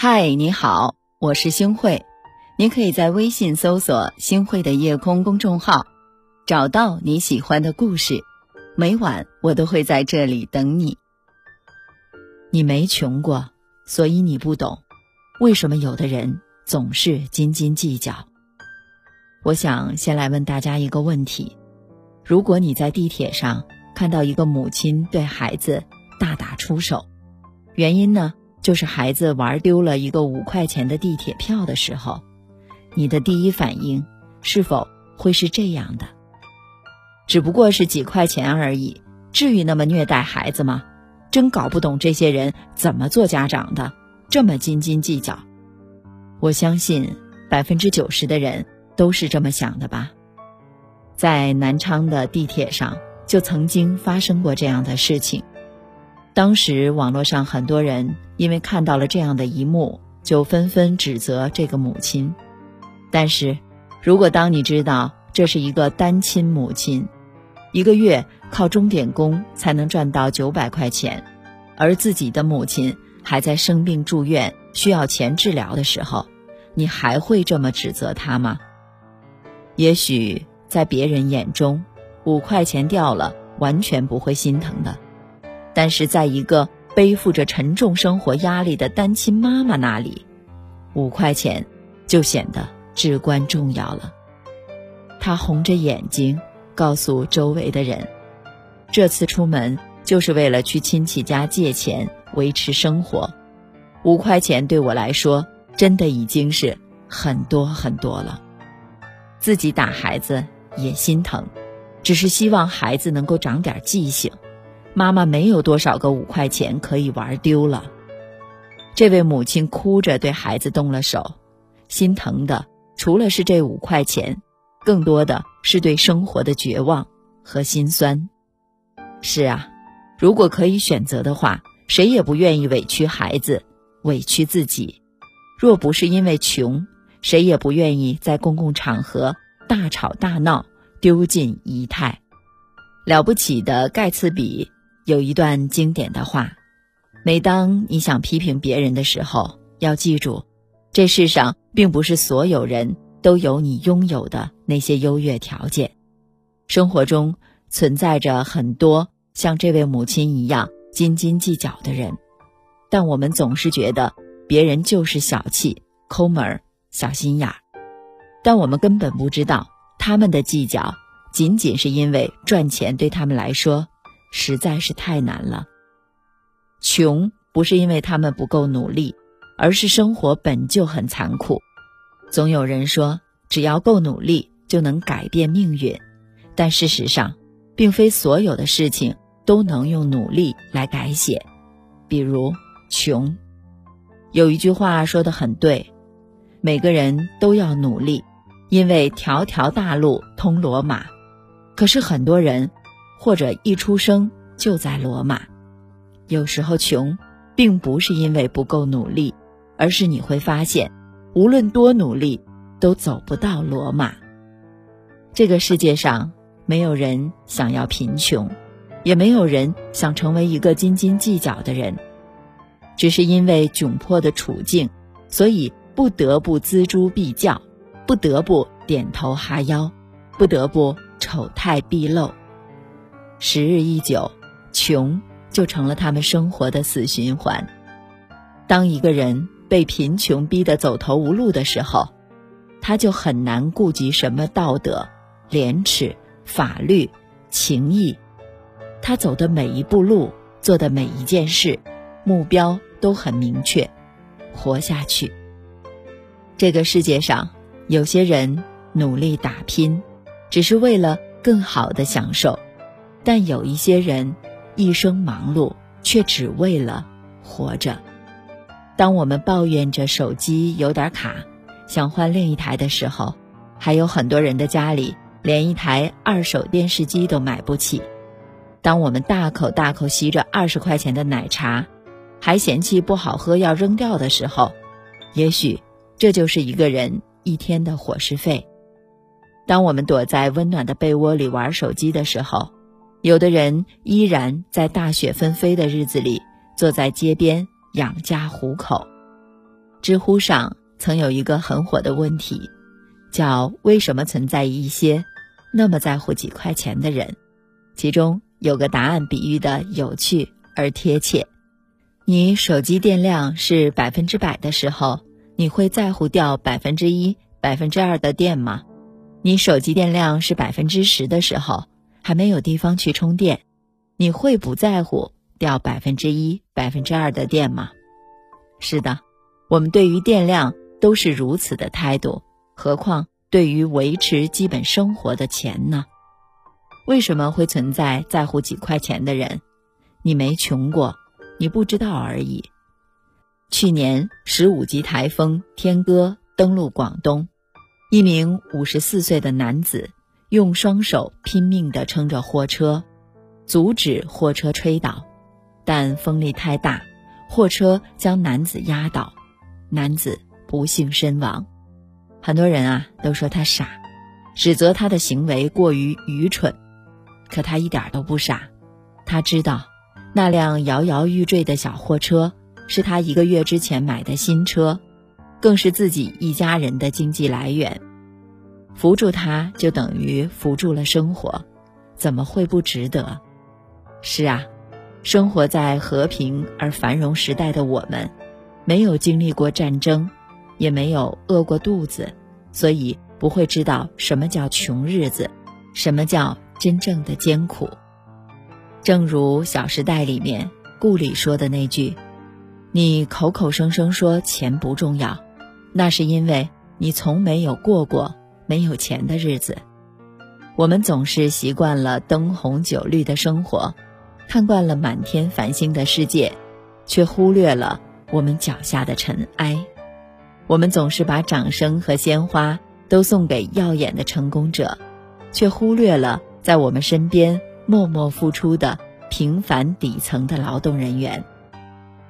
嗨，你好，我是星慧。您可以在微信搜索“星慧的夜空”公众号，找到你喜欢的故事。每晚我都会在这里等你。你没穷过，所以你不懂为什么有的人总是斤斤计较。我想先来问大家一个问题：如果你在地铁上看到一个母亲对孩子大打出手，原因呢？就是孩子玩丢了一个五块钱的地铁票的时候，你的第一反应是否会是这样的？只不过是几块钱而已，至于那么虐待孩子吗？真搞不懂这些人怎么做家长的，这么斤斤计较。我相信百分之九十的人都是这么想的吧。在南昌的地铁上，就曾经发生过这样的事情。当时网络上很多人因为看到了这样的一幕，就纷纷指责这个母亲。但是，如果当你知道这是一个单亲母亲，一个月靠钟点工才能赚到九百块钱，而自己的母亲还在生病住院需要钱治疗的时候，你还会这么指责她吗？也许在别人眼中，五块钱掉了完全不会心疼的。但是，在一个背负着沉重生活压力的单亲妈妈那里，五块钱就显得至关重要了。她红着眼睛告诉周围的人：“这次出门就是为了去亲戚家借钱维持生活，五块钱对我来说真的已经是很多很多了。自己打孩子也心疼，只是希望孩子能够长点记性。”妈妈没有多少个五块钱可以玩丢了。这位母亲哭着对孩子动了手，心疼的除了是这五块钱，更多的是对生活的绝望和心酸。是啊，如果可以选择的话，谁也不愿意委屈孩子，委屈自己。若不是因为穷，谁也不愿意在公共场合大吵大闹，丢尽仪态。了不起的盖茨比。有一段经典的话：每当你想批评别人的时候，要记住，这世上并不是所有人都有你拥有的那些优越条件。生活中存在着很多像这位母亲一样斤斤计较的人，但我们总是觉得别人就是小气、抠门、小心眼儿，但我们根本不知道，他们的计较仅仅是因为赚钱对他们来说。实在是太难了。穷不是因为他们不够努力，而是生活本就很残酷。总有人说，只要够努力就能改变命运，但事实上，并非所有的事情都能用努力来改写。比如穷，有一句话说的很对：每个人都要努力，因为条条大路通罗马。可是很多人。或者一出生就在罗马，有时候穷，并不是因为不够努力，而是你会发现，无论多努力，都走不到罗马。这个世界上没有人想要贫穷，也没有人想成为一个斤斤计较的人，只是因为窘迫的处境，所以不得不锱铢必较，不得不点头哈腰，不得不丑态毕露。时日一久，穷就成了他们生活的死循环。当一个人被贫穷逼得走投无路的时候，他就很难顾及什么道德、廉耻、法律、情义。他走的每一步路，做的每一件事，目标都很明确：活下去。这个世界上，有些人努力打拼，只是为了更好的享受。但有一些人一生忙碌，却只为了活着。当我们抱怨着手机有点卡，想换另一台的时候，还有很多人的家里连一台二手电视机都买不起。当我们大口大口吸着二十块钱的奶茶，还嫌弃不好喝要扔掉的时候，也许这就是一个人一天的伙食费。当我们躲在温暖的被窝里玩手机的时候，有的人依然在大雪纷飞的日子里坐在街边养家糊口，知乎上曾有一个很火的问题，叫“为什么存在一些那么在乎几块钱的人？”其中有个答案比喻的有趣而贴切：你手机电量是百分之百的时候，你会在乎掉百分之一、百分之二的电吗？你手机电量是百分之十的时候，还没有地方去充电，你会不在乎掉百分之一、百分之二的电吗？是的，我们对于电量都是如此的态度，何况对于维持基本生活的钱呢？为什么会存在在乎几块钱的人？你没穷过，你不知道而已。去年十五级台风天鸽登陆广东。一名五十四岁的男子用双手拼命地撑着货车，阻止货车吹倒，但风力太大，货车将男子压倒，男子不幸身亡。很多人啊都说他傻，指责他的行为过于愚蠢，可他一点都不傻，他知道那辆摇摇欲坠的小货车是他一个月之前买的新车。更是自己一家人的经济来源，扶住他就等于扶住了生活，怎么会不值得？是啊，生活在和平而繁荣时代的我们，没有经历过战争，也没有饿过肚子，所以不会知道什么叫穷日子，什么叫真正的艰苦。正如《小时代》里面顾里说的那句：“你口口声声说钱不重要。”那是因为你从没有过过没有钱的日子。我们总是习惯了灯红酒绿的生活，看惯了满天繁星的世界，却忽略了我们脚下的尘埃。我们总是把掌声和鲜花都送给耀眼的成功者，却忽略了在我们身边默默付出的平凡底层的劳动人员。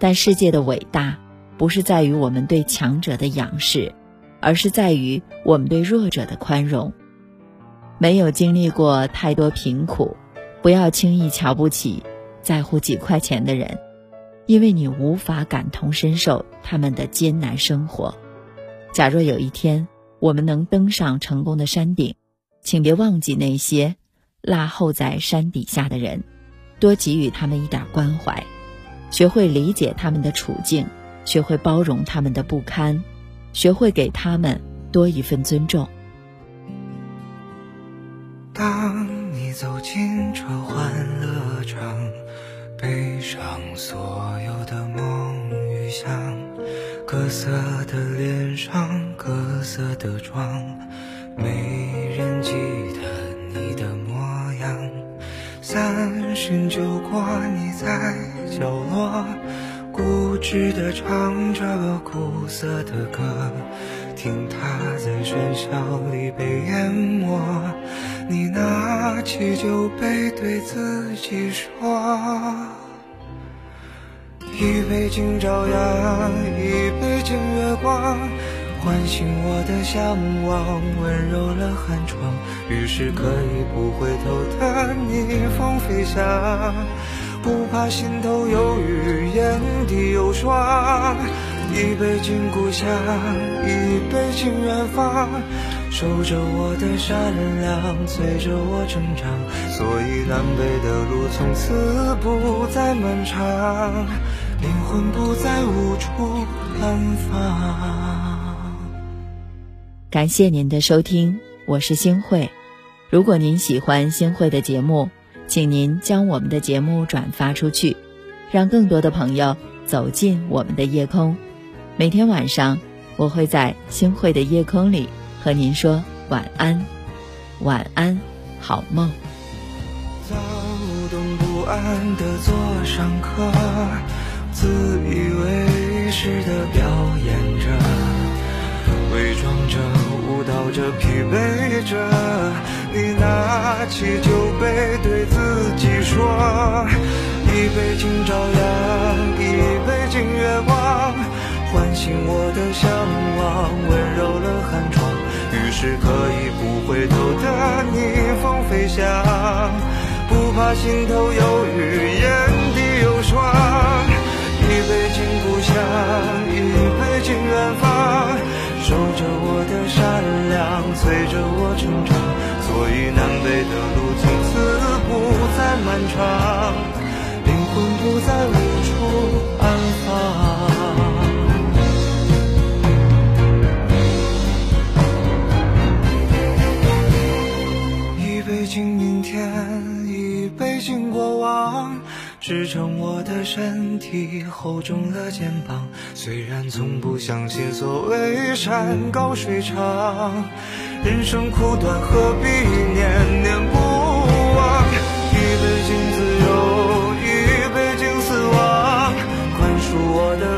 但世界的伟大。不是在于我们对强者的仰视，而是在于我们对弱者的宽容。没有经历过太多贫苦，不要轻易瞧不起在乎几块钱的人，因为你无法感同身受他们的艰难生活。假若有一天我们能登上成功的山顶，请别忘记那些落后在山底下的人，多给予他们一点关怀，学会理解他们的处境。学会包容他们的不堪，学会给他们多一份尊重。当你走进这欢乐场，背上所有的梦与想，各色的脸上，各色的妆，没人记得你的模样。三巡酒过，你在角落。固执地唱着苦涩的歌，听它在喧嚣里被淹没。你拿起酒杯，对自己说：一杯敬朝阳，一杯敬月光，唤醒我的向往，温柔了寒窗。于是可以不回头的逆风飞翔。不怕心头有雨，眼底有霜。一杯敬故乡，一杯敬远方。守着我的善良，催着我成长。所以南北的路从此不再漫长，灵魂不再无处安放。感谢您的收听，我是星慧。如果您喜欢星慧的节目。请您将我们的节目转发出去，让更多的朋友走进我们的夜空。每天晚上，我会在星汇的夜空里和您说晚安，晚安，好梦。躁动不安的座上客，自以为是的表演装着，舞蹈着，疲惫着。你拿起酒杯，对自己说：一杯敬朝阳，一杯敬月光，唤醒我的向往，温柔了寒窗。于是可以不回头的逆风飞翔，不怕心头有雨，眼底有霜。一杯敬故乡，一杯敬远方守着我的善良，催着我成长，所以南北的路从此不再漫长，灵魂不再无处安放。一杯敬明天，一杯敬过往。支撑我的身体，厚重了肩膀。虽然从不相信所谓山高水长人生苦短何必念念不忘？一杯敬自由一杯敬死亡宽恕我的